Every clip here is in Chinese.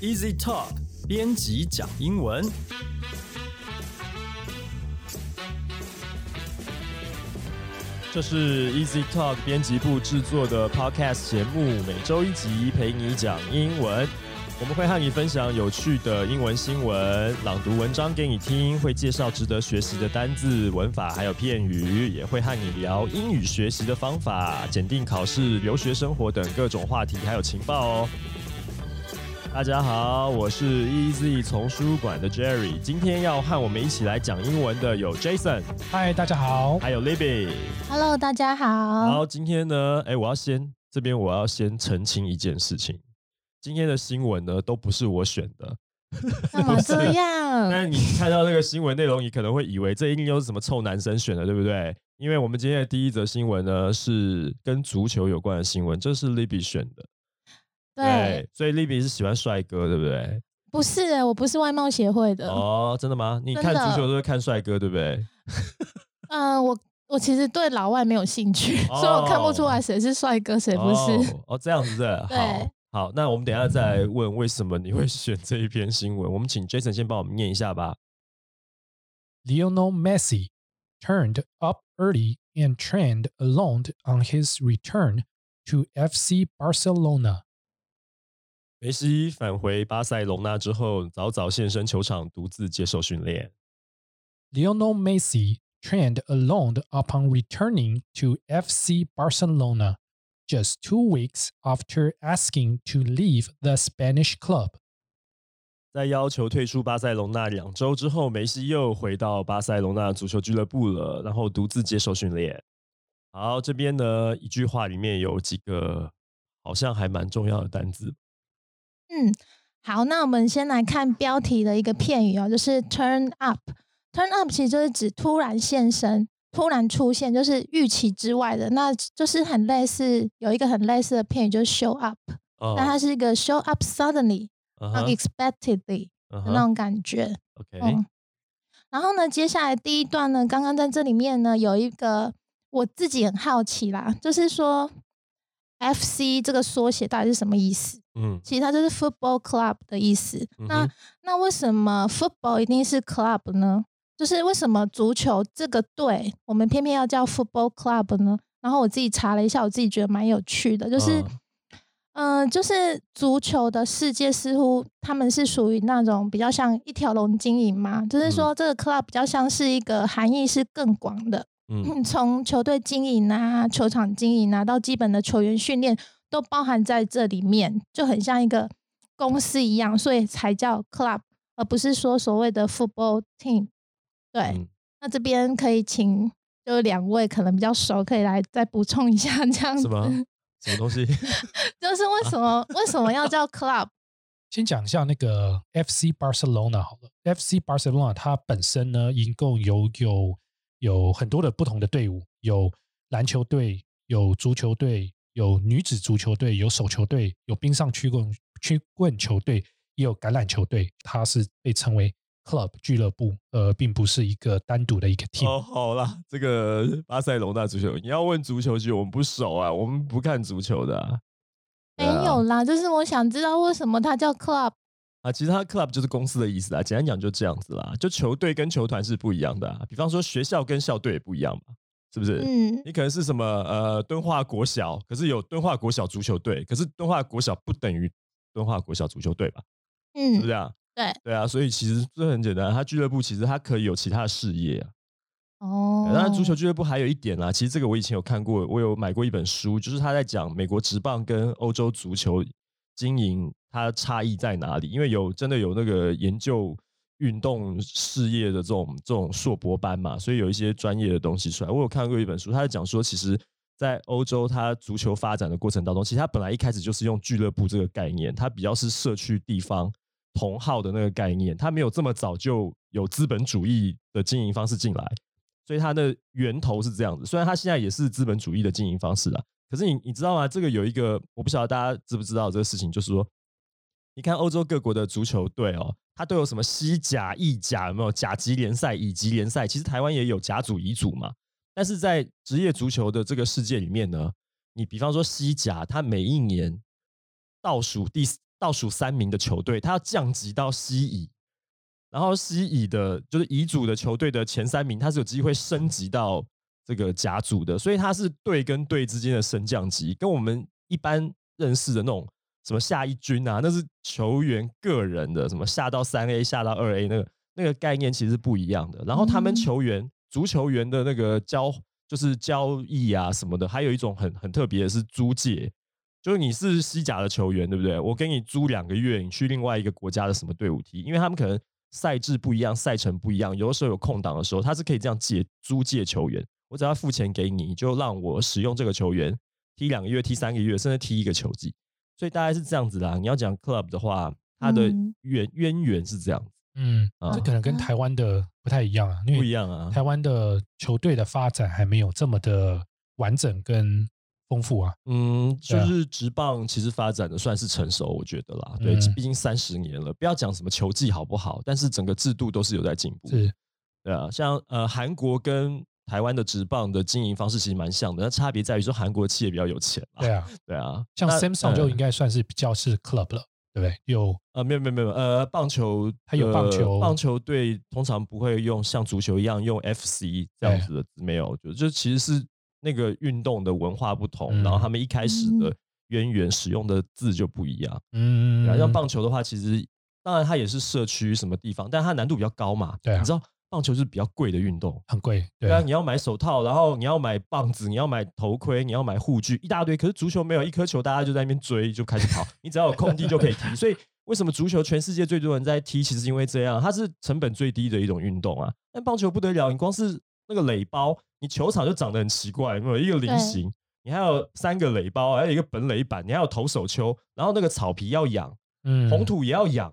Easy Talk 编辑讲英文。这是 Easy Talk 编辑部制作的 Podcast 节目，每周一集陪你讲英文。我们会和你分享有趣的英文新闻，朗读文章给你听，会介绍值得学习的单字、文法还有片语，也会和你聊英语学习的方法、检定考试、留学生活等各种话题还有情报哦。大家好，我是 Easy 丛书馆的 Jerry，今天要和我们一起来讲英文的有 Jason，嗨，大家好。还有 Libby。Hello，大家好。好，今天呢，哎，我要先这边我要先澄清一件事情，今天的新闻呢都不是我选的，干嘛这 样？但是你看到那个新闻内容，你可能会以为这一定又是什么臭男生选的，对不对？因为我们今天的第一则新闻呢是跟足球有关的新闻，这是 Libby 选的，对，所以 Libby 是喜欢帅哥，对不对？不是，我不是外貌协会的。哦，真的吗？你看足球都是看帅哥，对不对？嗯、我我其实对老外没有兴趣，所以我看不出来谁是帅哥，谁不是。哦，哦这样子的，对好，好，那我们等一下再来问为什么你会选这一篇新闻。我们请 Jason 先帮我们念一下吧。Lionel Messi turned up early and trained alone on his return to FC Barcelona. 梅西返回巴塞隆纳之后，早早现身球场，独自接受训练。Lionel Messi trained alone upon returning to FC Barcelona just two weeks after asking to leave the Spanish club. 在要求退出巴塞隆纳两周之后，梅西又回到巴塞隆纳足球俱乐部了，然后独自接受训练。好，这边呢一句话里面有几个好像还蛮重要的单字。嗯，好，那我们先来看标题的一个片语哦，就是 turn up。turn up 其实就是指突然现身、突然出现，就是预期之外的。那就是很类似，有一个很类似的片语就是 show up，哦但它是一个 show up suddenly、unexpectedly 的那种感觉。OK，嗯，然后呢，接下来第一段呢，刚刚在这里面呢有一个我自己很好奇啦，就是说 FC 这个缩写到底是什么意思？嗯其实它就是 football club 的意思。那那为什么 football 一定是 club 呢？就是为什么足球这个队我们偏偏要叫 football club 呢？然后我自己查了一下，我自己觉得蛮有趣的，就是。嗯嗯、就是足球的世界似乎他们是属于那种比较像一条龙经营嘛，就是说这个 club 比较像是一个含义是更广的，嗯从球队经营啊、球场经营啊，到基本的球员训练都包含在这里面，就很像一个公司一样，所以才叫 club，而不是说所谓的 football team。对，嗯那这边可以请就两位可能比较熟，可以来再补充一下这样子什，么什么东西？就是为什么为什么要叫 club？先讲一下那个 FC Barcelona 好了，FC Barcelona 它本身呢，一共有有有很多的不同的队伍，有篮球队，有足球队，有女子足球队，有手球队，有冰上曲棍曲棍球队，也有橄榄球队，它是被称为 club 俱乐部，呃，并不是一个单独的一个 team。哦，好啦，这个巴塞隆纳足球，你要问足球局，我们不熟啊，我们不看足球的啊。没有啦，就是我想知道为什么它叫 club。啊，其实它 club 就是公司的意思啊，简单讲就这样子啦。就球队跟球团是不一样的、啊，比方说学校跟校队也不一样嘛，是不是？嗯，你可能是什么呃敦化国小，可是有敦化国小足球队，可是敦化国小不等于敦化国小足球队吧？嗯是不是嗯，这样？对，对啊，所以其实这很简单，他俱乐部其实他可以有其他的事业啊。哦，那足球俱乐部还有一点啊，其实这个我以前有看过，我有买过一本书，就是他在讲美国职棒跟欧洲足球经营它差异在哪里，因为有真的有那个研究运动事业的这种这种硕博班嘛，所以有一些专业的东西出来。我有看过一本书，他在讲说，其实，在欧洲它足球发展的过程当中，其实它本来一开始就是用俱乐部这个概念，它比较是社区地方同号的那个概念，它没有这么早就有资本主义的经营方式进来。所以它的源头是这样子。虽然它现在也是资本主义的经营方式啊，可是你你知道吗？这个有一个我不晓得大家知不知道这个事情，就是说，你看欧洲各国的足球队哦，它都有什么西甲、意甲，有没有甲级联赛、乙级联赛？其实台湾也有甲组、乙组嘛。但是在职业足球的这个世界里面呢，你比方说西甲，它每一年倒数第倒数三名的球队，它要降级到西乙，然后西乙的就是乙组的球队的前三名，他是有机会升级到这个甲组的，所以他是队跟队之间的升降级，跟我们一般认识的那种什么下一军啊，那是球员个人的，什么下到三 A 下到二 A 那个那个概念其实是不一样的。然后他们嗯球员足球员的那个交就是交易啊什么的，还有一种很很特别的是租借。就是你是西甲的球员，对不对？我给你租两个月，你去另外一个国家的什么队伍踢，因为他们可能赛制不一样，赛程不一样，有的时候有空档的时候，他是可以这样借租借球员。我只要付钱给你，你就让我使用这个球员踢两个月、踢三个月，甚至踢一个球季。所以大概是这样子啦。你要讲 club 的话，它的嗯渊渊源是这样子，嗯，啊这可能跟台湾的不太一样啊，因不一样啊。台湾的球队的发展还没有这么的完整跟丰富啊。嗯，就是职棒其实发展的算是成熟，我觉得啦。对，嗯毕竟三十年了，不要讲什么球技好不好，但是整个制度都是有在进步。是，对啊，像呃韩国跟台湾的职棒的经营方式其实蛮像的，那差别在于说韩国企业比较有钱嘛。对啊，对啊，像 Samsung 就呃应该算是比较是 club 了，对不对？有呃，没有没有没有，呃，棒球还有棒呃球棒球队通常不会用像足球一样用 FC 这样子的字，没有，就就其实是那个运动的文化不同，嗯然后他们一开始的嗯渊源使用的字就不一样。嗯像棒球的话，其实当然它也是社区什么地方，但它难度比较高嘛。对啊你知道棒球是比较贵的运动，很贵，对对啊，啊，你要买手套，然后你要买棒子，你要买头盔，你要买护具，一大堆。可是足球没有一颗球，大家就在那边追，就开始跑。你只要有空地就可以踢。所以为什么足球全世界最多人在踢？其实因为这样，它是成本最低的一种运动啊。但棒球不得了，你光是那个垒包，你球场就长得很奇怪，有没有一个菱形，你还有三个垒包，还有一个本垒板，你还有投手丘，然后那个草皮要养，嗯红土也要养，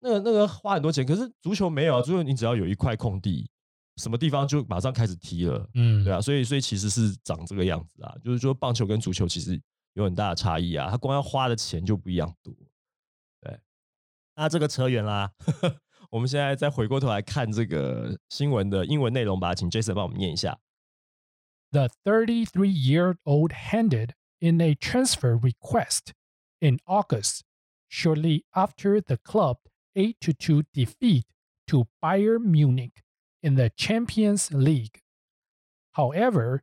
那个那个花很多钱。可是足球没有啊，足球你只要有一块空地，什么地方就马上开始踢了。嗯，对啊，所以所以其实是长这个样子啊，就是说棒球跟足球其实有很大的差异啊，它光要花的钱就不一样多。对，那这个扯远啦，我们现在再回过头来看这个新闻的英文内容吧，请 Jason 帮我们念一下。The 33 year old handed in a transfer request in August, shortly after the club 8 2 defeat to Bayern Munich in the Champions League. However,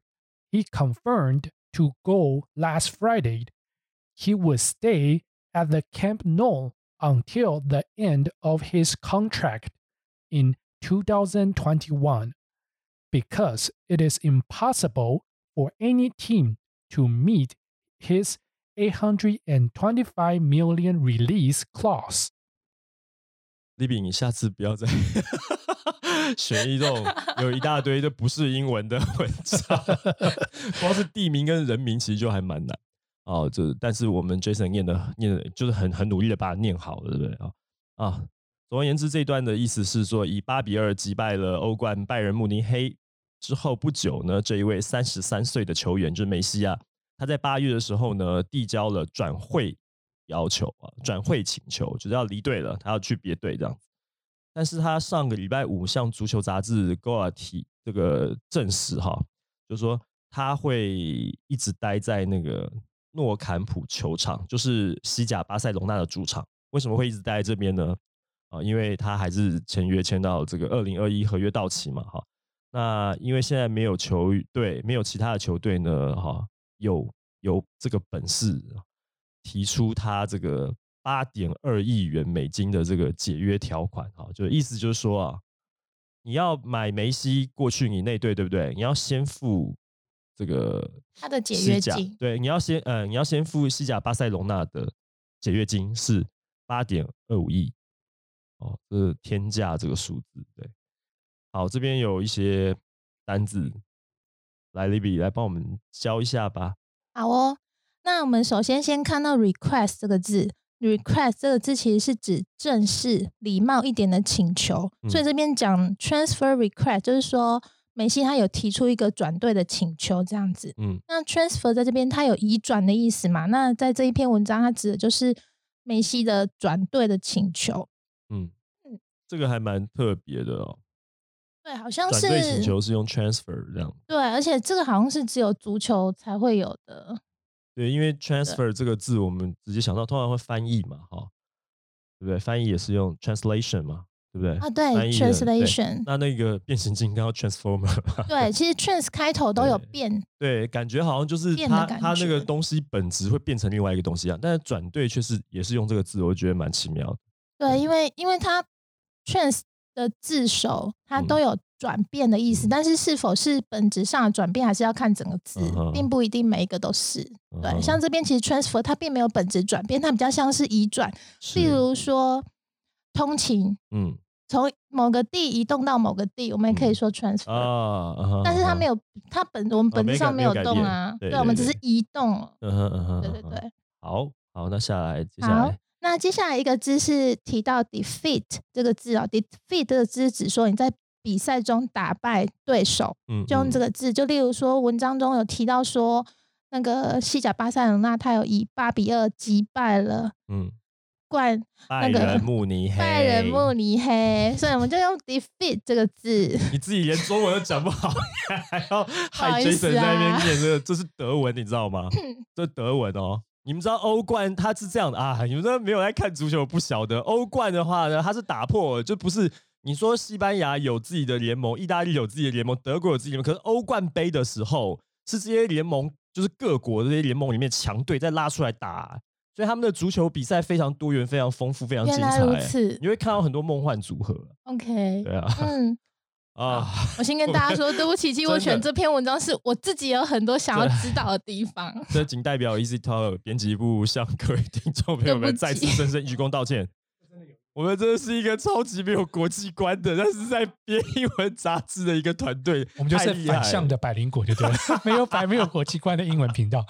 he confirmed to go last Friday he would stay at the Camp Nou until the end of his contract in 2021 because it is impossible for any team to meet his 825 million release clause. 李比，你下次不要再 选一种有一大堆就不是英文的文章，光是地名跟人名其实就还蛮难哦。这但是我们 Jason 念的念的就是很很努力的把它念好，对不对啊？啊，总而言之，这段的意思是说，以八比二击败了欧冠拜仁慕尼黑之后不久呢，这一位三十三岁的球员就是梅西啊，他在八月的时候呢，递交了转会要求啊，转会请求，就是要离队了，他要去别队这样子。但是他上个礼拜五向足球杂志《Goal》提这个证实哈，就是说他会一直待在那个诺坎普球场，就是西甲巴塞隆纳的主场。为什么会一直待在这边呢？啊，因为他还是签约签到这个二零二一合约到期嘛，哈。那因为现在没有球队，没有其他的球队呢，哈，有有这个本事提出他这个八点二亿元美金的这个解约条款，哈，就意思就是说啊，你要买梅西过去你那队，对不对？你要先付这个他的解约金对，你要先呃，你要先付西甲巴塞隆纳的解约金是八点二五亿，哦，这是天价这个数字，对。好，这边有一些单子，来 Libby 来帮我们教一下吧。好哦，那我们首先先看到 request 这个字，request 这个字其实是指正式、礼貌一点的请求，所以嗯这边讲 transfer request 就是说梅西他有提出一个转队的请求这样子。嗯，那 transfer 在这边它有移转的意思嘛？那在这一篇文章它指的就是梅西的转队的请求。嗯嗯，这个还蛮特别的哦。对，好像转是队请求是用 transfer 这样。对，而且这个好像是只有足球才会有的。对，因为 transfer 这个字我们直接想到，通常会翻译嘛，哈。对不对？翻译也是用 translation 嘛，对不对？啊，对，translation，那那个变形金刚 transformer 对，其实 trans 开头都有变，对，感觉好像就是它它那个东西本质会变成另外一个东西一样，但是转对却是也是用这个字，我觉得蛮奇妙的。对，因为因为它 trans 的字首它都嗯有转变的意思，但是是否是本质上的转变，还是要看整个字，嗯并不一定每一个都是。对，像这边其实 transfer 它并没有本质转变，它比较像是移转，例如说通勤嗯从某个地移动到某个地，我们也可以嗯说 transfer。但是它没有，它本我们本质上没有动啊，对我们只是移动。嗯哼嗯哼，嗯对对对。好好，那下来接下好来，那接下来一个字是提到 defeat 这个字哦，defeat 这个字指说你在比赛中打败对手，嗯，就用这个，字。就例如说文章中有提到说，那个西甲巴塞罗那他有以八比二击败了嗯，冠拜个仁慕尼黑，拜仁慕尼黑，所以我们就用 defeat 这个字。你自己连中文都讲不好，还要 害 Jason 在那边啊念这个，这是德文，你知道吗？这是德文哦。你们知道欧冠它是这样的啊？你们都没有在看足球，不晓得欧冠的话呢，它是打破，就不是你说西班牙有自己的联盟，意大利有自己的联盟，德国有自己的联盟，可是欧冠杯的时候是这些联盟，就是各国的这些联盟里面强队在拉出来打，所以他们的足球比赛非常多元、非常丰富、非常精彩。此你会看到很多梦幻组合，，OK，对啊，嗯，啊，我先跟大家说，对不起，其实我选这篇文章是我自己有很多想要知道的地方。这仅代表 Easy Talk 编辑部向各位听众朋友们再次深深鞠躬道歉。我们真的是一个超级没有国际观的，但是在编英文杂志的一个团队，我们就是。反向的百灵果，就对了，没有百没有国际观的英文频道。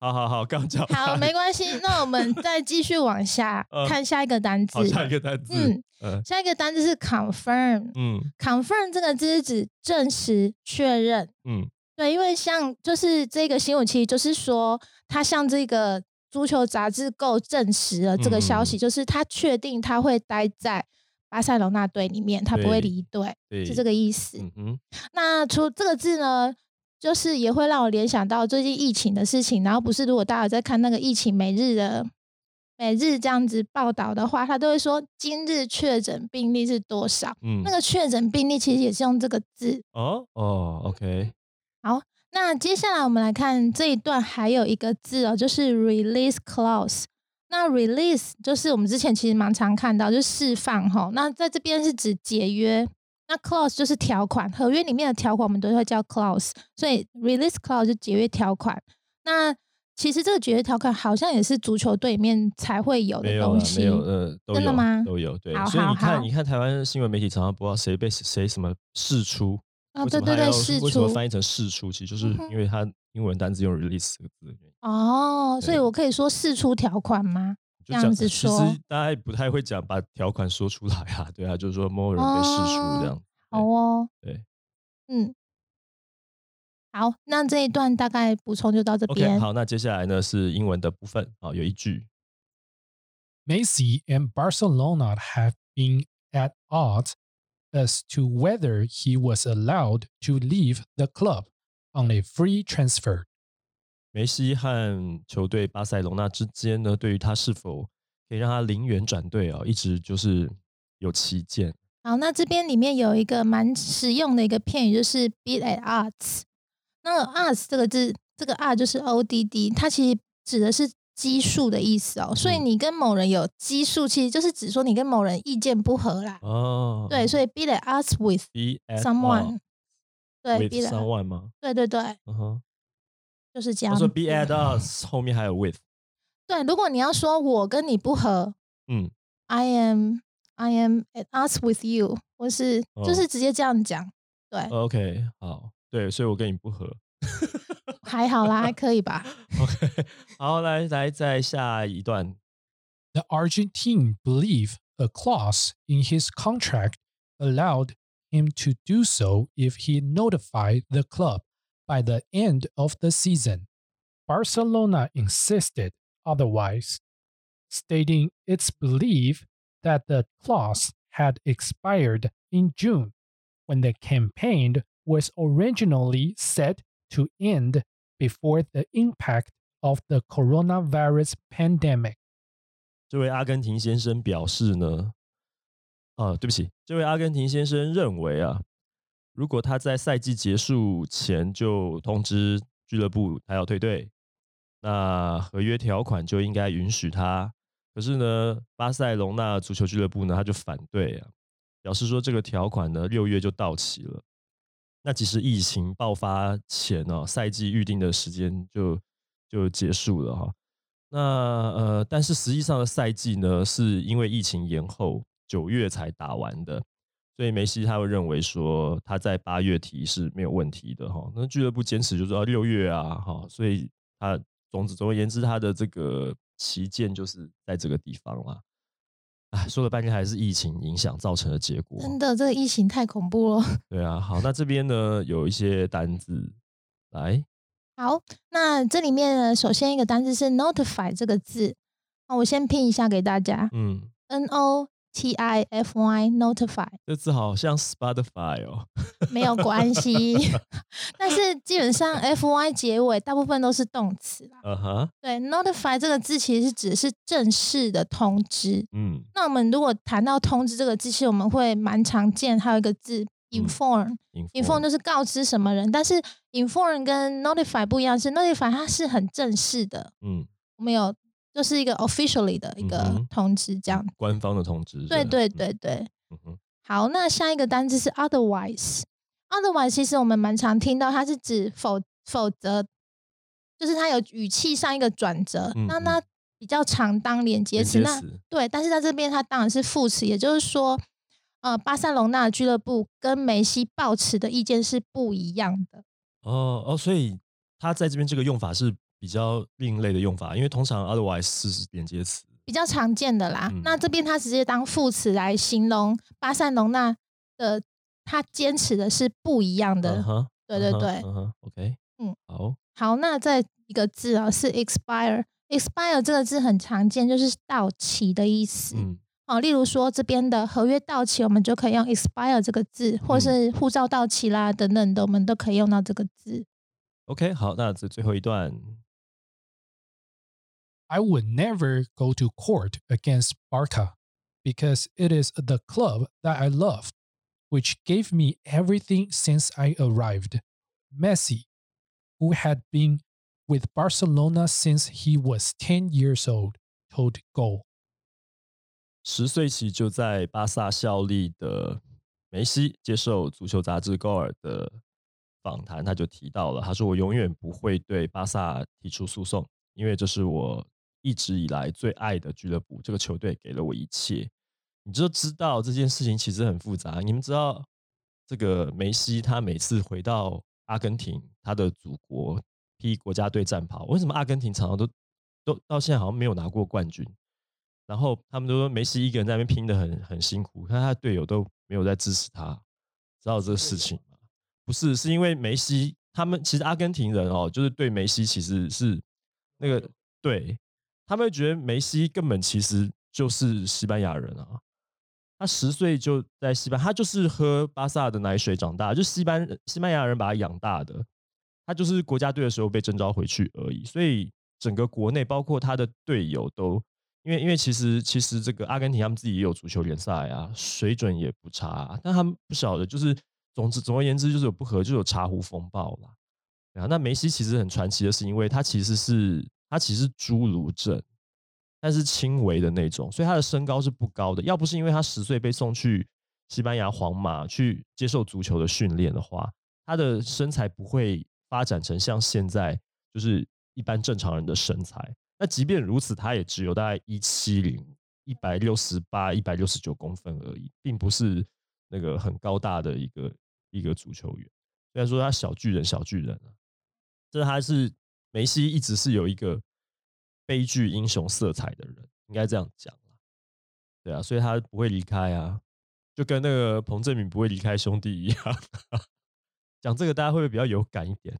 好好好，刚讲好，没关系，那我们再继续往下呃看下一个单字好。下一个单词，嗯嗯。下一个单字是 confirm。嗯。confirm 这个字是指证实、确认。嗯。对，因为像就是这个新闻，其实就是说，他向这个足球杂志够证实了这个消息，嗯。就是他确定他会待在巴塞罗那队里面，他不会对。离队，是这个意思。嗯哼，那除这个字呢，就是也会让我联想到最近疫情的事情。然后不是，如果大家有在看那个疫情每日的每日这样子报道的话，他都会说今日确诊病例是多少。嗯那个确诊病例其实也是用这个字。哦哦，OK，好那接下来我们来看这一段，还有一个字哦，就是 release clause。那 release 就是我们之前其实蛮常看到，就是释放哈。那在这边是指解约，那 clause 就是条款，合约里面的条款我们都会叫 clause，所以 release clause 就解约条款。那其实这个解约条款好像也是足球队里面才会有的东西。没有，有真的吗都有，对好，好所以你看，你看台湾新闻媒体常常不知道谁被谁什么释出，哦，为对对对，释出为什么翻译成释出？其实就是因为它英文单字用 release 这个字。哦，所以我可以说释出条款吗？这样子说其实大家也不太会讲把条款说出来啊，对啊，就是说某人被释出这样。好哦，对嗯，好，那这一段大概补充就到这 OK，边。好，那接下来呢是英文的部分啊，有一句 Messi and Barcelona have been at odds as to whether he was allowed to leave the club on a free transfer. 梅西和球队巴塞隆纳之间呢，对于他是否可以让他零元转队啊，一直就是有旗舰。好，那这边里面有一个蛮实用的一个片语，就是 be at odds。那个 odds 这个字，这个 r 就是 o d d，它其实指的是基数的意思哦。所以嗯你跟某人有基数，其实就是指说你跟某人意见不合啦。哦，对，所以 be at odds with someone，对 be at someone 吗？对对对，嗯哼，就是这样。他说 be at us 后面还有 with，对，如果你要说我跟你不合，嗯， I am I am at odds with you，或是就哦是直接这样讲，对， OK，好，对，所以我跟你不合。还好啦，还可以吧。 OK，好，来来，再下一段。 The Argentine believed a clause in his contract allowed him to do so if he notified the club by the end of the season. Barcelona insisted otherwise, stating its belief that the clause had expired in June when the campaign was originally set to end before the impact of the coronavirus pandemic. 这位阿根廷先生表示呢，啊，对不起，这位阿根廷先生认为啊， 如果他在赛季结束前就通知俱乐部他要退队，那合约条款就应该允许他。可是呢，巴塞隆纳足球俱乐部呢，他就反对啊，表示说这个条款呢六月就到期了。那其实疫情爆发前呢，赛季预定的时间就就结束了哈。那呃，但是实际上的赛季呢，是因为疫情延后，九月才打完的，所以梅西他会认为说他在八月提是没有问题的哈。那俱乐部坚持就是要六月啊哈，所以他总之总而言之，他的这个旗舰就是在这个地方了。哎，说了半天还是疫情影响造成的结果。真的，这个疫情太恐怖了。对啊，好，那这边呢有一些单字来。好，那这里面呢，首先一个单字是 notify 这个字，那我先拼一下给大家。嗯，n o t i f y notify。这字好像 Spotify 哦。没有关系，但是基本上 f y 结尾大部分都是动词啦。嗯哼。对，notify 这个字其实是指的是正式的通知。嗯。那我们如果谈到通知这个字，其实我们会蛮常见，还有一个字。inform，inform 就是告知什么人，但是 inform 跟 notify 不一样，是 notify 它是很正式的，嗯，我们有就是一个 officially 的一个通知，这样官方的通知，对对对对，好，那下一个单词是 otherwise，otherwise 其实我们蛮常听到，它是指否否则，就是它有语气上一个转折，那那比较常当连接词，那对，但是在这边它当然是副词，也就是说。呃，巴塞隆纳俱乐部跟梅西抱持的意见是不一样的。哦哦，所以他在这边这个用法是比较另类的用法，因为通常 otherwise 是连接词，比较常见的啦。那这边它直接当副词来形容巴塞隆纳的，他坚持的是不一样的。对对对，OK，嗯，好，好，那再一个字啊，是 expire，expire 这个字很常见，就是到期的意思。嗯。哦，例如说这边的合约到期，我们就可以用 expire 这个字，或是护照到期啦等等的，我们都可以用到这个字。OK，好，那这最后一段。I would never go to court against Barca because it is the club that I love, which gave me everything since I arrived. Messi, who had been with Barcelona since he was 10 years old, told Goal. 十岁起就在巴萨效力的梅西接受足球杂志《高尔》的访谈，他就提到了，他说：“我永远不会对巴萨提出诉讼，因为这是我 一直以来最爱的俱乐部，这个球队给了我一切。”你就知道这件事情其实很复杂。你们知道，这个梅西他每次回到阿根廷，他的祖国踢国家队战袍，为什么阿根廷常常都都到现在好像没有拿过冠军？然后他们都说梅西一个人在那边拼的很很辛苦，看他的队友都没有在支持他，知道这个事情吗？不是，是因为梅西他们其实阿根廷人哦，就是对梅西其实是那个对他们觉得梅西根本其实就是西班牙人啊，他十岁就在西班，他就是喝巴萨的奶水长大，就西班西班牙人把他养大的，他就是国家队的时候被征召回去而已，所以整个国内包括他的队友都。因为因为其实其实这个阿根廷他们自己也有足球联赛啊，水准也不差，但他们不晓得，就是总之总而言之就是有不和，就有茶壶风暴啦。啊，那梅西其实很传奇的是，因为他其实是他其实侏儒症，但是轻微的那种，所以他的身高是不高的。要不是因为他十岁被送去西班牙皇马去接受足球的训练的话，他的身材不会发展成像现在就是一般正常人的身材。那即便如此，他也只有大概一七零、一百六十八、一百六十九公分而已，并不是那个很高大的一个一个足球员。虽然说他小巨人，小巨人啊，这他是梅西一直是有一个悲剧英雄色彩的人，应该这样讲对啊，所以他不会离开啊，就跟那个彭正明不会离开兄弟一样。讲这个大家会不会比较有感一点？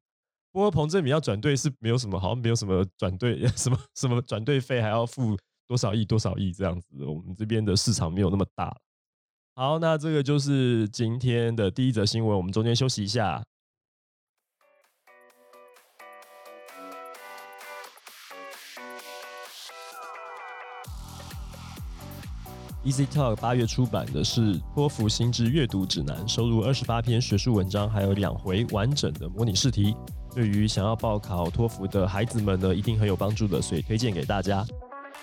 不过彭正明要转队是没有什么，好像没有什么转队 什么什么转队费还要付多少亿多少亿这样子，我们这边的市场没有那么大。好，那这个就是今天的第一则新闻，我们中间休息一下。Easy Talk 八月出版的是托福心智阅读指南，收录二十八篇学术文章，还有两回完整的模拟试题。对于想要报考托福的孩子们呢，一定很有帮助的，所以推荐给大家。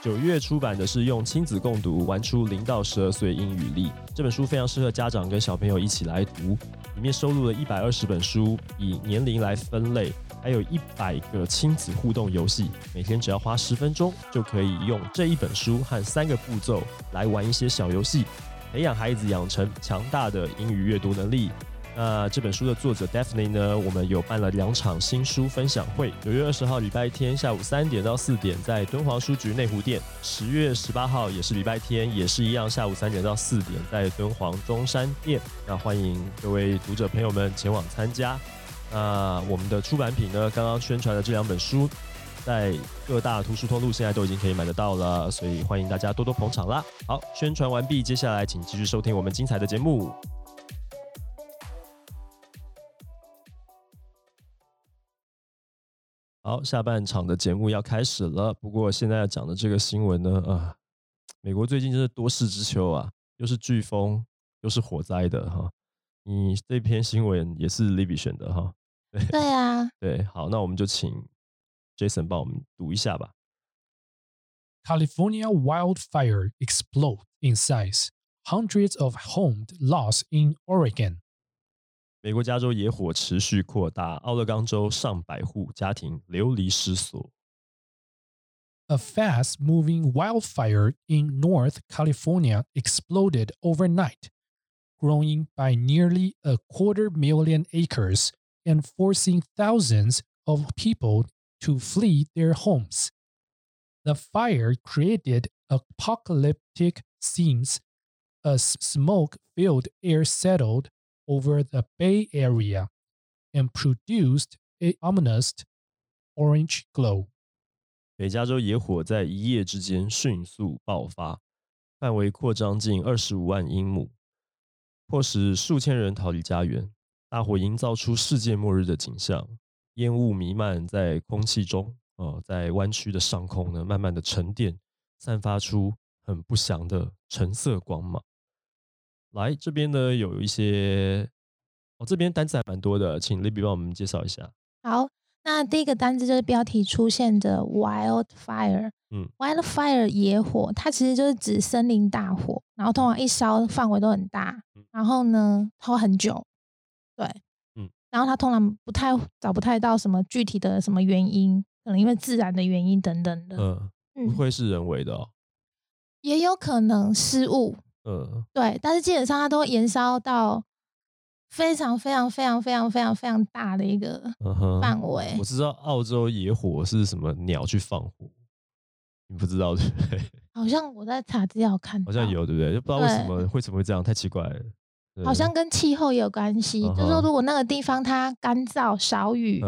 九月出版的是用亲子共读玩出零到十二岁英语力这本书，非常适合家长跟小朋友一起来读。里面收录了一百二十本书，以年龄来分类。还有一百个亲子互动游戏，每天只要花十分钟，就可以用这一本书和三个步骤来玩一些小游戏，培养孩子养成强大的英语阅读能力。那这本书的作者 Daphne 呢？我们有办了两场新书分享会，九月二十号礼拜天下午三点到四点在敦煌书局内湖店，十月十八号也是礼拜天，也是一样下午三点到四点在敦煌中山店。那欢迎各位读者朋友们前往参加。那我们的出版品呢？刚刚宣传的这两本书，在各大图书通路现在都已经可以买得到了，所以欢迎大家多多捧场啦！好，宣传完毕，接下来请继续收听我们精彩的节目。好，下半场的节目要开始了。不过现在要讲的这个新闻呢，啊，美国最近真是多事之秋啊，又是飓风，又是火灾的哈。你这篇新闻也是 Libby 选的哈？对啊，对，好，那我们就请 Jason 帮我们读一下吧。California wildfire explode in size, hundreds of homes lost in Oregon。美国加州野火持续扩大，奥勒冈州上百户家庭流离失所。A fast-moving wildfire in North California exploded overnight, growing by nearly a quarter million acres and forcing thousands of people to flee their homes. The fire created apocalyptic scenes as smoke filled air settled over the Bay Area and produced a ominous orange glow. 北加州野火在一夜之间迅速爆发，范围扩张近二十五万英亩， 迫使数千人逃离家园。大火营造出世界末日的景象，烟雾弥漫在空气中，呃，在弯曲的上空呢，慢慢的沉淀，散发出很不祥的橙色光芒。来这边呢，有一些哦，这边单词还蛮多的，请 Libby 帮我们介绍一下。好，那第一个单词就是标题出现的 wildfire。嗯，wildfire 野火，它其实就是指森林大火，然后通常一烧范围都很大，然后呢，它会很久。对，嗯，然后它通常不太找不太到什么具体的什么原因，可能因为自然的原因等等的，嗯，不会是人为的哦，也有可能失误，嗯，对，但是基本上它都会延烧到非常非常非常非常非常非常大的一个范围。我知道澳洲野火是什么鸟去放火，你不知道对不对？好像我在查资料看，好像有对不对？就不知道为什么为什么会这样，太奇怪了。好像跟气候也有关系，就是说如果那个地方它干燥少雨，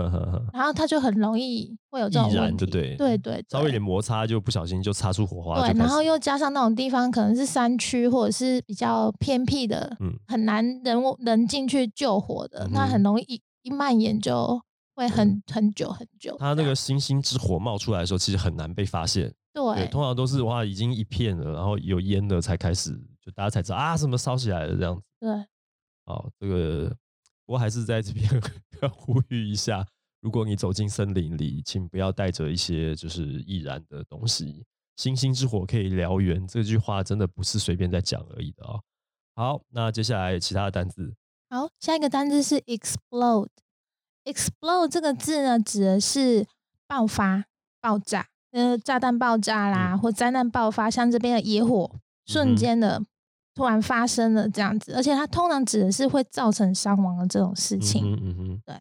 然后它就很容易会有这种燃，对对对对，稍微有点摩擦就不小心就擦出火花。对，然后又加上那种地方可能是山区或者是比较偏僻的，嗯，很难人人进去救火的，那很容易一一蔓延就会很很久很久。它那个星星之火冒出来的时候，其实很难被发现。对，通常都是哇已经一片了，然后有烟了才开始。大家才知道啊，什么烧起来了这样子。对，好，这个不过还是在这边 要呼吁一下，如果你走进森林里，请不要带着一些就是易燃的东西。星星之火可以燎原，这句话真的不是随便在讲而已的哦。好，那接下来其他的单字。好，下一个单字是 explode。explode 这个字呢，指的是爆发、爆炸，呃，炸弹爆炸啦，或灾难爆发，像这边的野火，瞬间的。突然发生了这样子，而且它通常指的是会造成伤亡的这种事情。嗯嗯哼，对。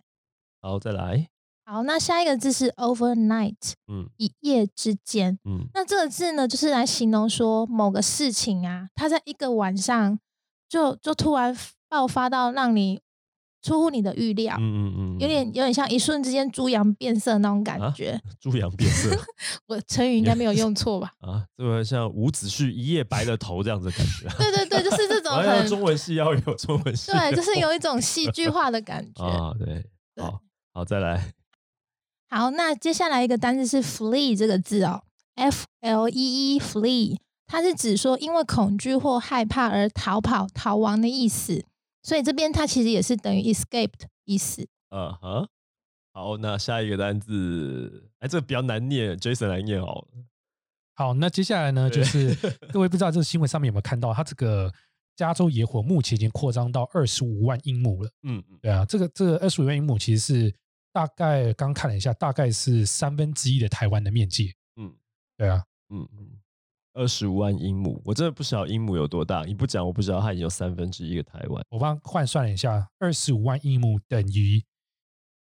好，再来。好，那下一个字是 overnight，嗯，一夜之间。嗯，那这个字呢，就是来形容说某个事情啊，它在一个晚上就就突然爆发到让你。出乎你的预料，嗯嗯嗯，有点有点像一瞬之间猪羊变色那种感觉。猪羊变色，我成语应该没有用错吧？啊，这么像伍子胥一夜白了头这样子感觉。对对对，就是这种。很中文系要有中文系。对，就是有一种戏剧化的感觉。啊，对，好，好，再来。好，那接下来一个单字是 flee 这个字哦，F L E E flee，它是指说因为恐惧或害怕而逃跑、逃亡的意思。所以这边它其实也是等于 escaped 意思。嗯哼，好，那下一个单字，哎，这个比较难念，Jason 来念好了。好，那接下来呢，就是 各位不知道这个新闻上面有没有看到，它这个加州野火目前已经扩张到二十五万英亩了。嗯嗯，对啊，这个这个二十五万英亩其实是大概刚看了一下，大概是三分之一的台湾的面积。嗯对啊，嗯嗯，二十五万英亩，我真的不晓得英亩有多大，你不讲我不知道它已经有三分之一个台湾。我帮换算了一下，二十五万英亩等于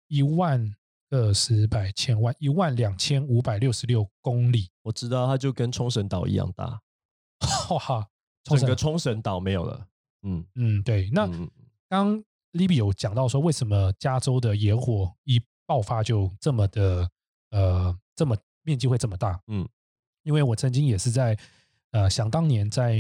一万个十百千万一万两千五百六十六公里。我知道它就跟冲绳岛一样大，哇，冲绳整个冲绳岛没有了。嗯，嗯，对。那刚 Libby 有讲到说，为什么加州的野火一爆发就这么的呃这么面积会这么大？嗯，因为我曾经也是在呃想当年在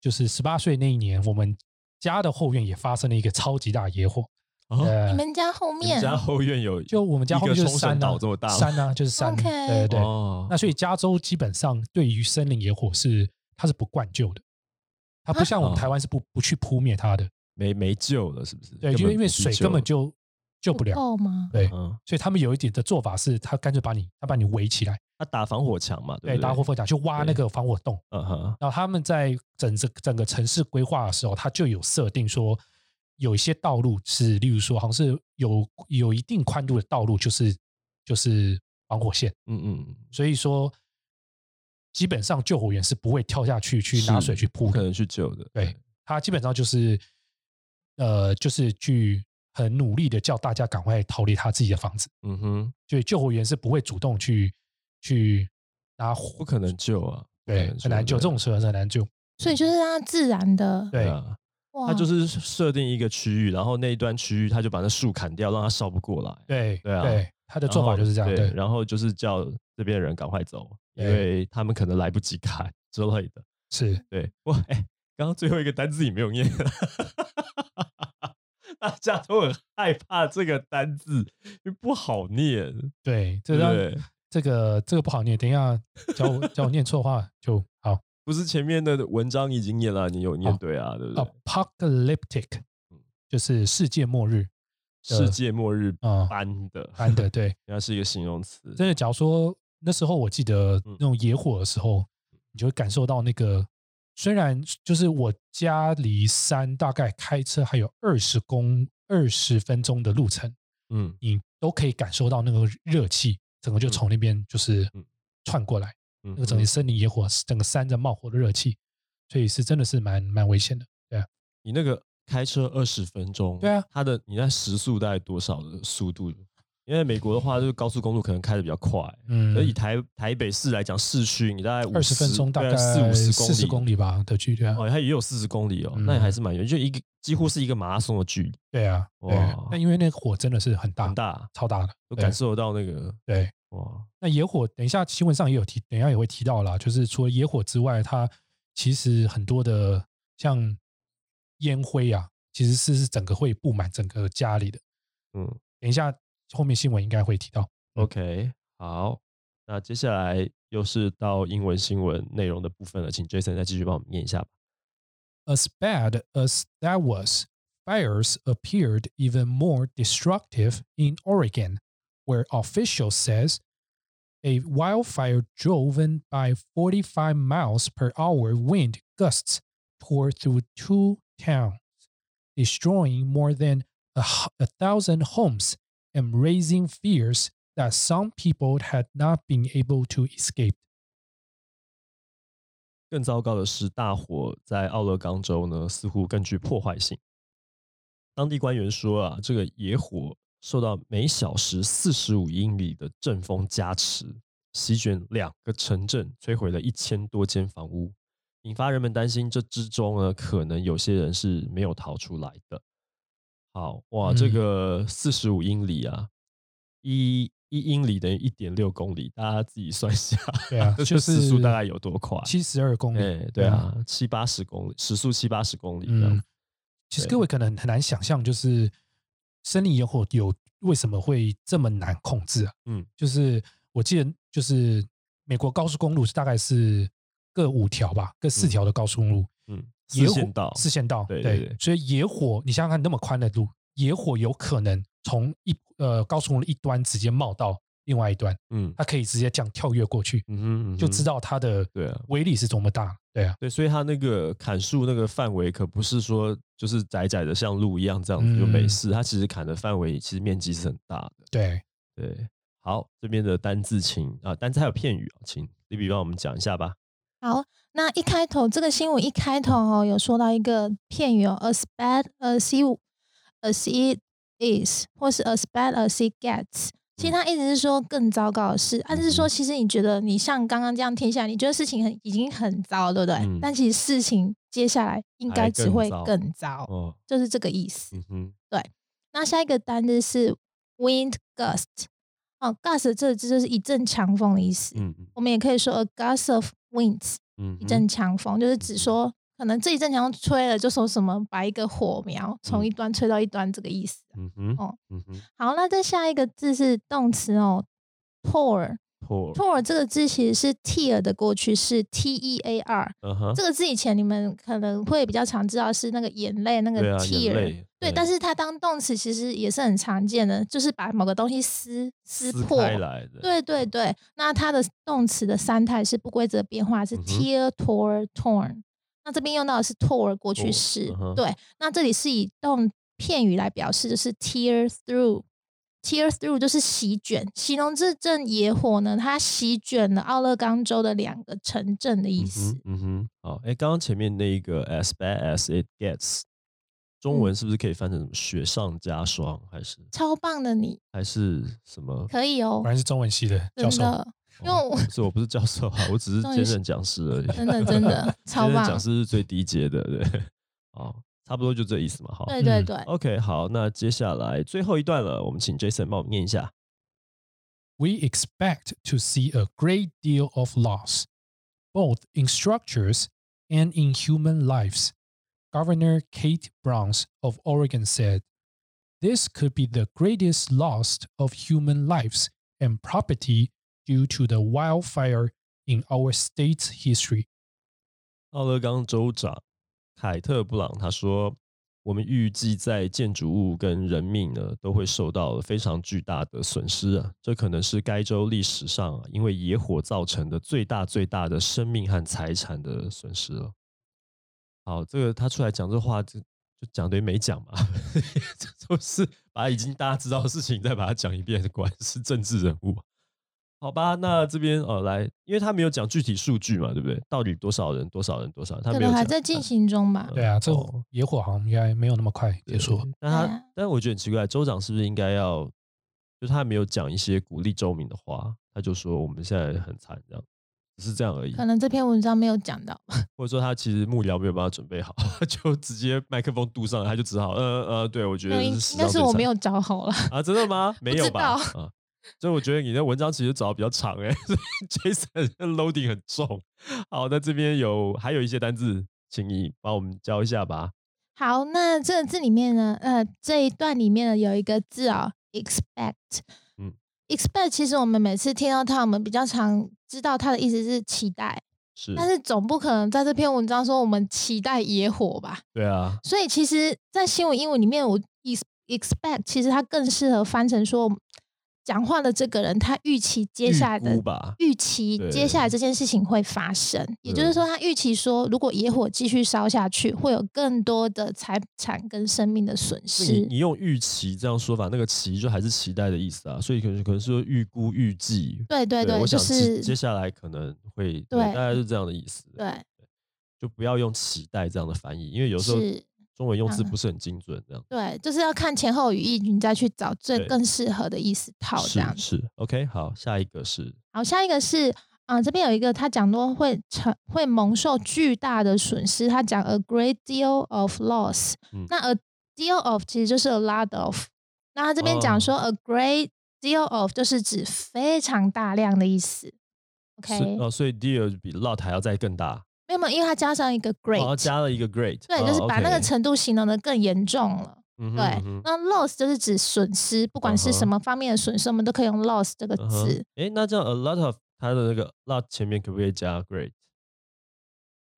就是十八岁那一年，我们家的后院也发生了一个超级大野火。哦呃你们家后面你们家后院有就我们家后面就是山啊，岛这么大山啊，就是山。OK 对对对。哦那所以加州基本上对于森林野火是它是不灌救的，它不像我们啊台湾是不不去扑灭它的。没没救了，是不是？对，根就因为水根本就救不了。够吗？对，嗯，所以他们有一点的做法是，他干脆把你他把你围起来，他打防火墙嘛，对？打火粉墙去挖那个防火洞。嗯哼，然后他们在整这整个城市规划的时候，他就有设定说，有一些道路是，例如说，好像是有有一定宽度的道路，就是就是防火线。嗯嗯，所以说，基本上救火员是不会跳下去去拿水去扑。不可能去救的。对，他基本上就是呃，就是去很努力的叫大家赶快逃离他自己的房子。嗯哼，所以救火员是不会主动去去拿不火，可能救啊，对，很难救，这种车很难救。所以就是让它自然的，对啊，哇他就是设定一个区域，然后那一段区域它就把那树砍掉，让它烧不过来。对对啊对，他的做法就是这样。对，然后就是叫这边的人赶快走，因为他们可能来不及砍 之类的。是对，哇，哎，刚刚最后一个单字你没有念，大家都很害怕这个单字，因为不好念，对，这对？这个这个不好念，等一下教我叫我念错话就好。不是前面的文章已经念了，你有念哦对啊，对不对？Apocalyptic 嗯就是世界末日世界末日啊般的，般的，对，原来是一个形容词。真的，假如说那时候我记得嗯那种野火的时候，你就会感受到那个，虽然就是我家离山大概开车还有二十公二十分钟的路程，嗯你都可以感受到那个热气，整个就从那边就是嗯窜过来，嗯，那个整个嗯森林野火，整个山在冒火的热气，所以是真的是蛮蛮危险的。对啊，你那个开车二十分钟，对啊它的你在时速大概多少的速度？因为美国的话，就是高速公路可能开的比较快，嗯而以台台北市来讲，市区你大概二十分钟大概四五十公里，四十公里吧的距离啊。哦，它也有四十公里哦，嗯那也还是蛮远，就一个几乎是一个马拉松的距离，对啊，对哇，那因为那个火真的是很大，很大，超大的，都感受得到那个对。哇，那野火，等一下新闻上也有提，等一下也会提到啦。就是除了野火之外，它其实很多的像烟灰啊，其实是是整个会布满整个家里的。嗯等一下后面新闻应该会提到。嗯，OK，好，那接下来又是到英文新闻内容的部分了，请 Jason 再继续帮我们念一下吧。 As bad as that was, fires appeared even more destructive in Oregon, where officials says a wildfire driven by 45 miles per hour wind gusts tore through two towns, destroying more than a, hu- a thousand homes and raising fears that some people had not been able to escape. 更糟糕的是，大火在奥勒冈州呢，似乎更具破坏性。当地官员说啊，这个野火受到每小时四十五英里的阵风加持，席卷两个城镇，摧毁了一千多间房屋，引发人们担心，这之中呢，可能有些人是没有逃出来的。好哇，这嗯个四十五英里啊，一一英里等于一点六公里，大家自己算一下，对啊这就是时速大概有多快？七十二公里，哎，对啊，七八十公里，时速七八十公里这样嗯。，其实各位可能很难想象，就是森林野火有为什么会这么难控制啊？嗯，就是我记得，就是美国高速公路大概是各五条吧，各四嗯条的高速公路，嗯，野火四线道，四线道，对对。对所以野火，你想想看，那么宽的路，野火有可能从一呃高速公路一端直接冒到另外一端，嗯。它可以直接这样跳跃过去，嗯哼，嗯就知道它的对啊。威力是多么大。对啊，对，所以它那个砍树那个范围可不是说就是窄窄的像路一样这样子就没嗯。事，它其实砍的范围其实面积是很大的。对，对，好，这边的单字请啊，单字还有片语啊，请李比帮我们讲一下吧。好，那一开头这个新闻一开头哦，有说到一个片语哦，as bad as it as it is，或是 as bad as it gets。其实他意思是说更糟糕的事，但是说嗯其实你觉得你像刚刚这样听下来，你觉得事情很已经很糟，对不对？嗯但其实事情接下来应该只会更糟就是这个意思。嗯哼，那下一个单字是 wind gust，哦，gust 这个字就是一阵强风的意思。嗯嗯我们也可以说 a gust of winds，嗯，一阵强风，就是指说可能这一阵强风吹了，就说什么把一个火苗从嗯一端吹到一端这个意思。嗯哼，哦嗯哼好，那再下一个字是动词哦，pour。，pour，pour 这个字其实是 tear 的过去式 t e a r。嗯哼，这个字以前你们可能会比较常知道是那个眼泪那个对啊，tear。对，但是它当动词其实也是很常见的，就是把某个东西撕撕撕破。开来的，对对对，那它的动词的三态是不规则变化，是 tear、tore、torn。那这边用到的是 tore 过去式对。那这里是以动片语来表示，就是 tear through。Tear through 就是席卷，形容这阵野火呢，它席卷了奥勒冈州的两个城镇的意嗯思哼。，嗯哼，好，哎，刚刚前面那一个 as bad as it gets，中嗯文是不是可以翻成什么雪上加霜，还是超棒的你，还是什么？可以哦果，然是中文系的教授。真的，因为哦我是我不是教授啊，我只是终于是兼任讲师而已。真的真 的超棒兼任讲，师是最低阶的，对，哦，差不多就这意思嘛，好。嗯对对对。 OK，好，那接下来最后一段了，我们请 Jason 帮我们念一下。 We expect to see a great deal of loss, both in structures and in human lives. Governor Kate Browns of Oregon said, This could be the greatest loss of human lives and property due to the wildfire in our state's history. 奥勒冈州长 凯特·布朗他说：“我们预计在建筑物跟人命呢都会受到非常巨大的损失啊，这可能是该州历史上、啊、因为野火造成的最大最大的生命和财产的损失了。”好，这个他出来讲这话，就就讲等于没讲嘛，这都是把已经大家知道的事情再把它讲一遍，果然是政治人物。好吧，那这边呃来，因为他没有讲具体数据嘛，对不对？到底多少人、多少人、多少人，他可能没有讲。还在进行中吧。对啊，这哦野火好像应该没有那么快结束。但他，对啊但我觉得很奇怪，州长是不是应该要，就是他没有讲一些鼓励州民的话，他就说我们现在很惨，这样，只是这样而已。可能这篇文章没有讲到，或者说他其实幕僚没有办法准备好，就直接麦克风堵上来，他就只好，呃呃，对我觉得应是史应该上最惨是我没有找好了。啊，真的吗？没有吧？啊，所以我觉得你的文章其实找的比较长哎、所以 Jason 的 loading 很重。好，那这边有还有一些单字，请你帮我们教一下吧。好，那这个字里面呢，呃，这一段里面呢有一个字啊、expect，嗯嗯，expect 其实我们每次听到它，我们比较常知道它的意思是期待，是，但是总不可能在这篇文章说我们期待野火吧？对啊，所以其实，在新闻英文里面，我 ex expect 其实它更适合翻成说，讲话的这个人他预期接下来预的预期接下来这件事情会发生，也就是说，他预期说，如果野火继续烧下去，会有更多的财产跟生命的损失。你用预期这样说法，那个期就还是期待的意思啊，所以可能可能是说预估、预计。对对对，我就想接是接下来可能会，对，对大概是这样的意思。对，就不要用期待这样的翻译，因为有时候是，中文用字嗯不是很精准，这样。对，就是要看前后语义，你再去找最更适合的意思套这样。是是，OK，好，下一个是。好，下一个是啊、这边有一个他讲说会成会蒙受巨大的损失，他讲 a great deal of loss，、嗯。那 a deal of 其实就是 a lot of，那他这边哦。讲说 a great deal of 就是指非常大量的意思。OK，、是哦，所以 deal 比 lot 还要再更大，没有没有，因为它加上一个 great，、哦，加了一个 great，对，哦就是把那个程度形容的更严重了。对那 loss 就是指损失，不管是什么方面的损失，我们都可以用 loss 这个嗯哼字。诶，那这样 a lot of 它的那个 lot 前面可不可以加 great？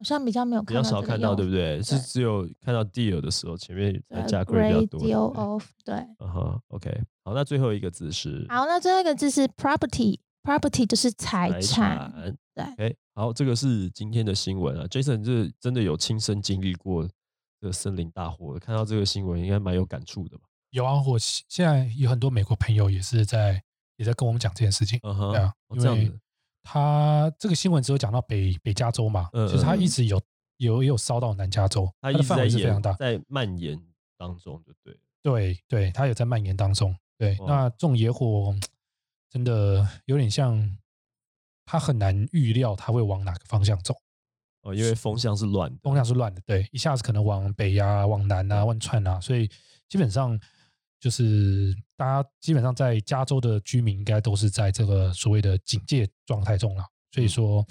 好像比较没有比较少看到，对不对？是只有看到 deal 的时候，前面才加 great 比较多。deal of 对。嗯哼，OK，好，那最后一个字是好，那最后一个字是 property，property 就是财产。对。哎，好，这个是今天的新闻啊，Jason 是真的有亲身经历过这森林大火，看到这个新闻应该蛮有感触的吧？有啊，我现在有很多美国朋友也是在也在跟我们讲这件事情，对啊，因为他这个新闻只有讲到北北加州嘛，其实他一直有有也有烧到南加州，它的范围是非常大，在蔓延当中，就对，对对，它有在蔓延当中，对，那这种野火真的有点像，他很难预料他会往哪个方向走，哦，因为风向是乱的，风向是乱的，对，一下子可能往北呀，往南啊，往窜啊，所以基本上。就是大家基本上在加州的居民应该都是在这个所谓的警戒状态中了，所以说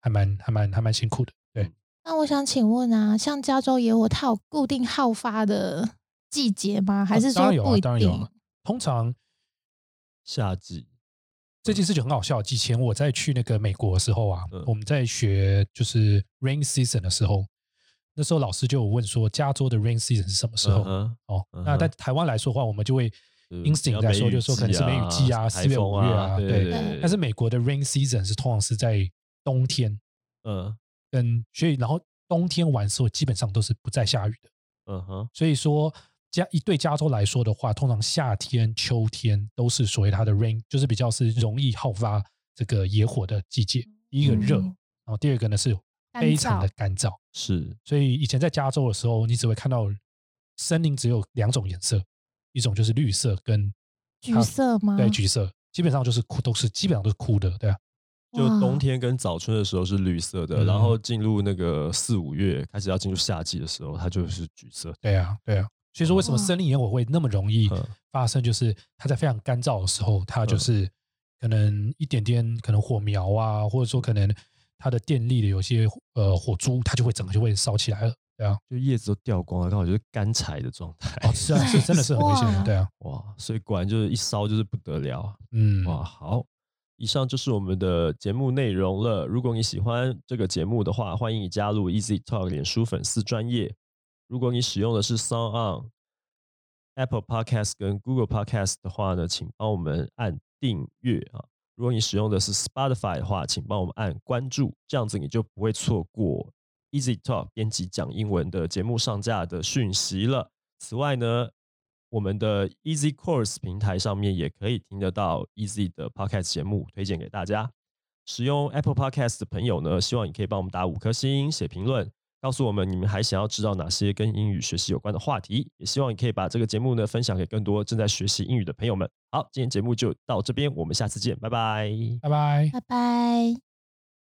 还蛮还蛮还蛮辛苦的。对，那我想请问啊，像加州野火，它有固定好发的季节吗？还是说不一定？通常夏季这件事情很好笑。以前我在去那个美国的时候啊，我们在学就是 rain season 的时候。那时候老师就有问说，加州的 rain season 是什么时候？哦，那在台湾来说的话，我们就会 instinct 来说，就是说可能是梅雨季啊，四月五月啊，对。但是美国的 rain season 是通常是在冬天，嗯，跟所以然后冬天完时候基本上都是不再下雨的，嗯哼。所以说加一对加州来说的话，通常夏天、秋天都是所谓它的 rain，就是比较是容易好发这个野火的季节。第一个热，然后第二个呢是。非常的干燥，是，所以以前在加州的时候，你只会看到森林只有两种颜色，一种就是绿色跟橘色吗？对，橘色，基本上就是枯，都是基本上都是枯的，对啊。就冬天跟早春的时候是绿色的，然后进入那个四五月开始要进入夏季的时候，它就是橘色。对啊，对啊。所以说为什么森林野火会那么容易发生？就是它在非常干燥的时候，它就是可能一点点可能火苗啊，或者说可能。它的电力的有些呃火珠，它就会整个就会烧起来了，对啊，就叶子都掉光了，刚好就是干柴的状态。哦，是啊，是真的是很危险的，对啊，哇，所以果然就是一烧就是不得了，嗯，哇，好，以上就是我们的节目内容了。如果你喜欢这个节目的话，欢迎你加入 Easy Talk 脸书粉丝专业。如果你使用的是 Sound On、Apple Podcast 跟 Google Podcast 的话呢，请帮我们按订阅啊。如果你使用的是 Spotify 的话，请帮我们按关注，这样子你就不会错过 Easy Talk 编辑讲英文的节目上架的讯息了。此外呢，我们的 Easy Course 平台上面也可以听得到 Easy 的 Podcast 节目，推荐给大家。使用 Apple Podcast 的朋友呢，希望你可以帮我们打五颗星，写评论。告诉我们你们还想要知道哪些跟英语学习有关的话题，也希望你可以把这个节目呢分享给更多正在学习英语的朋友们。好，今天节目就到这边，我们下次见，拜拜，拜拜，拜拜。